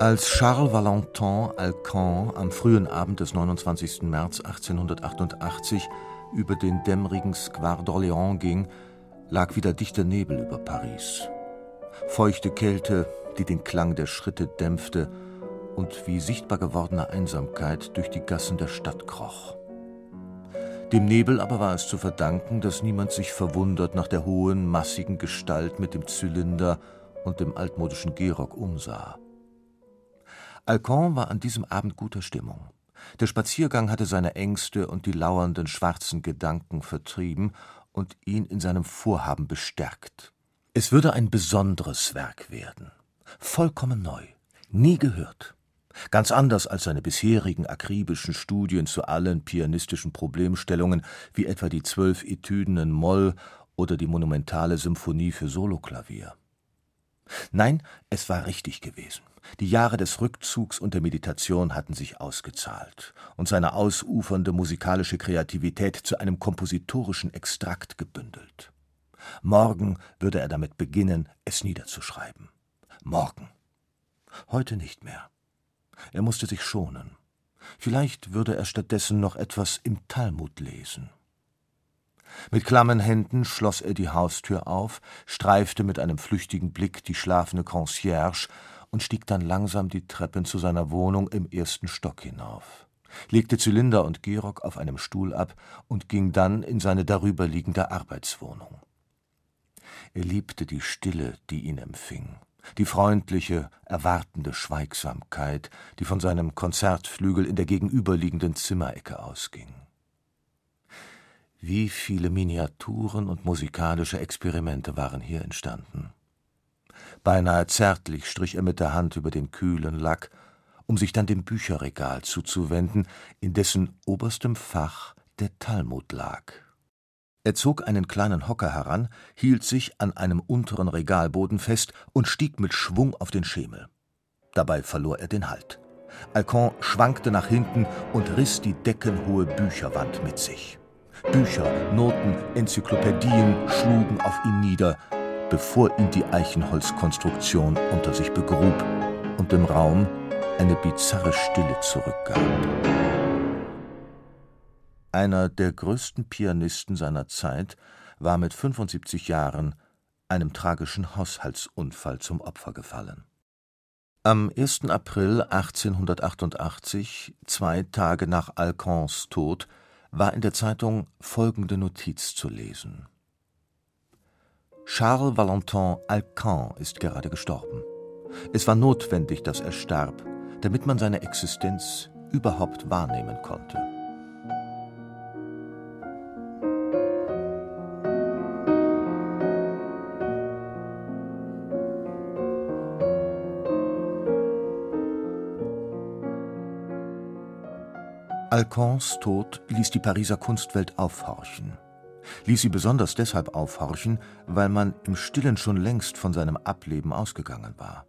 Als Charles Valentin Alcan am frühen Abend des 29. März 1888 über den dämmerigen Square d'Orléans ging, lag wieder dichter Nebel über Paris. Feuchte Kälte, die den Klang der Schritte dämpfte und wie sichtbar gewordene Einsamkeit durch die Gassen der Stadt kroch. Dem Nebel aber war es zu verdanken, dass niemand sich verwundert nach der hohen, massigen Gestalt mit dem Zylinder und dem altmodischen Gehrock umsah. Alcan war an diesem Abend guter Stimmung. Der Spaziergang hatte seine Ängste und die lauernden schwarzen Gedanken vertrieben und ihn in seinem Vorhaben bestärkt. Es würde ein besonderes Werk werden, vollkommen neu, nie gehört, ganz anders als seine bisherigen akribischen Studien zu allen pianistischen Problemstellungen, wie etwa die zwölf Etüden in Moll oder die monumentale Symphonie für Soloklavier. Nein, es war richtig gewesen. Die Jahre des Rückzugs und der Meditation hatten sich ausgezahlt und seine ausufernde musikalische Kreativität zu einem kompositorischen Extrakt gebündelt. Morgen würde er damit beginnen, es niederzuschreiben. Morgen. Heute nicht mehr. Er musste sich schonen. Vielleicht würde er stattdessen noch etwas im Talmud lesen. Mit klammen Händen schloss er die Haustür auf, streifte mit einem flüchtigen Blick die schlafende Concierge und stieg dann langsam die Treppen zu seiner Wohnung im ersten Stock hinauf, legte Zylinder und Gehrock auf einem Stuhl ab und ging dann in seine darüberliegende Arbeitswohnung. Er liebte die Stille, die ihn empfing, die freundliche, erwartende Schweigsamkeit, die von seinem Konzertflügel in der gegenüberliegenden Zimmerecke ausging. Wie viele Miniaturen und musikalische Experimente waren hier entstanden. Beinahe zärtlich strich er mit der Hand über den kühlen Lack, um sich dann dem Bücherregal zuzuwenden, in dessen oberstem Fach der Talmud lag. Er zog einen kleinen Hocker heran, hielt sich an einem unteren Regalboden fest und stieg mit Schwung auf den Schemel. Dabei verlor er den Halt. Alcon schwankte nach hinten und riss die deckenhohe Bücherwand mit sich. Bücher, Noten, Enzyklopädien schlugen auf ihn nieder, bevor ihn die Eichenholzkonstruktion unter sich begrub und dem Raum eine bizarre Stille zurückgab. Einer der größten Pianisten seiner Zeit war mit 75 Jahren einem tragischen Haushaltsunfall zum Opfer gefallen. Am 1. April 1888, zwei Tage nach Alcans Tod, war in der Zeitung folgende Notiz zu lesen. Charles Valentin Alcan ist gerade gestorben. Es war notwendig, dass er starb, damit man seine Existenz überhaupt wahrnehmen konnte. Alcans Tod ließ die Pariser Kunstwelt aufhorchen ließ sie besonders deshalb aufhorchen, weil man im Stillen schon längst von seinem Ableben ausgegangen war.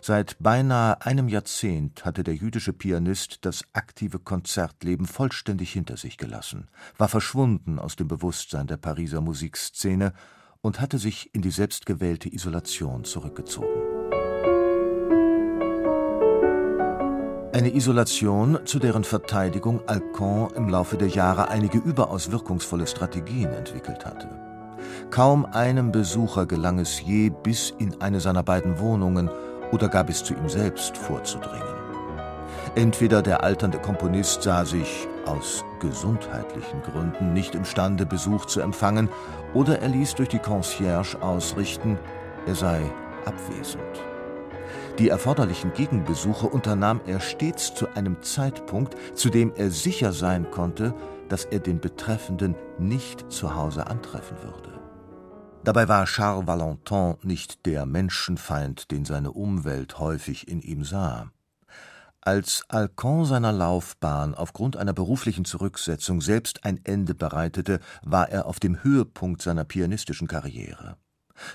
Seit beinahe einem Jahrzehnt hatte der jüdische Pianist das aktive Konzertleben vollständig hinter sich gelassen, war verschwunden aus dem Bewusstsein der Pariser Musikszene und hatte sich in die selbstgewählte Isolation zurückgezogen. Eine Isolation, zu deren Verteidigung Alcan im Laufe der Jahre einige überaus wirkungsvolle Strategien entwickelt hatte. Kaum einem Besucher gelang es je, bis in eine seiner beiden Wohnungen oder gar bis zu ihm selbst vorzudringen. Entweder der alternde Komponist sah sich aus gesundheitlichen Gründen nicht imstande, Besuch zu empfangen, oder er ließ durch die Concierge ausrichten, er sei abwesend. Die erforderlichen Gegenbesuche unternahm er stets zu einem Zeitpunkt, zu dem er sicher sein konnte, dass er den Betreffenden nicht zu Hause antreffen würde. Dabei war Charles Valentin nicht der Menschenfeind, den seine Umwelt häufig in ihm sah. Als Alcan seiner Laufbahn aufgrund einer beruflichen Zurücksetzung selbst ein Ende bereitete, war er auf dem Höhepunkt seiner pianistischen Karriere.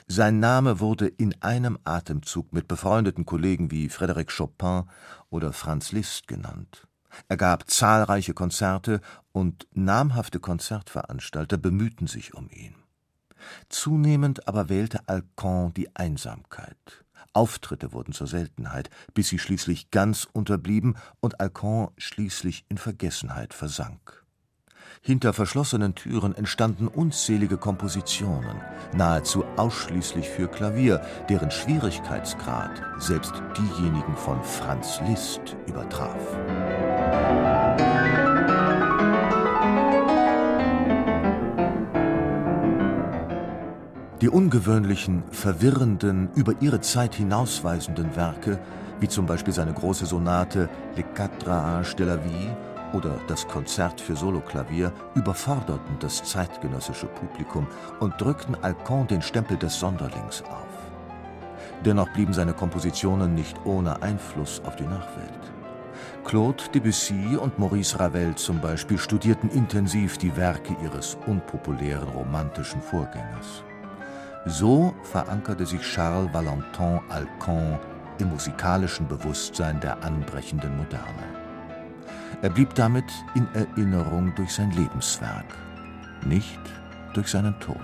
Sein Name wurde in einem Atemzug mit befreundeten Kollegen wie Frédéric Chopin oder Franz Liszt genannt. Er gab zahlreiche Konzerte und namhafte Konzertveranstalter bemühten sich um ihn. Zunehmend aber wählte Alcan die Einsamkeit. Auftritte wurden zur Seltenheit, bis sie schließlich ganz unterblieben und Alcan schließlich in Vergessenheit versank. Hinter verschlossenen Türen entstanden unzählige Kompositionen, nahezu ausschließlich für Klavier, deren Schwierigkeitsgrad selbst diejenigen von Franz Liszt übertraf. Die ungewöhnlichen, verwirrenden, über ihre Zeit hinausweisenden Werke, wie zum Beispiel seine große Sonate Les Quatre Âges de la Vie oder das Konzert für Soloklavier, überforderten das zeitgenössische Publikum und drückten Alcon den Stempel des Sonderlings auf. Dennoch blieben seine Kompositionen nicht ohne Einfluss auf die Nachwelt. Claude Debussy und Maurice Ravel zum Beispiel studierten intensiv die Werke ihres unpopulären romantischen Vorgängers. So verankerte sich Charles Valentin Alcan im musikalischen Bewusstsein der anbrechenden Moderne. Er blieb damit in Erinnerung durch sein Lebenswerk, nicht durch seinen Tod.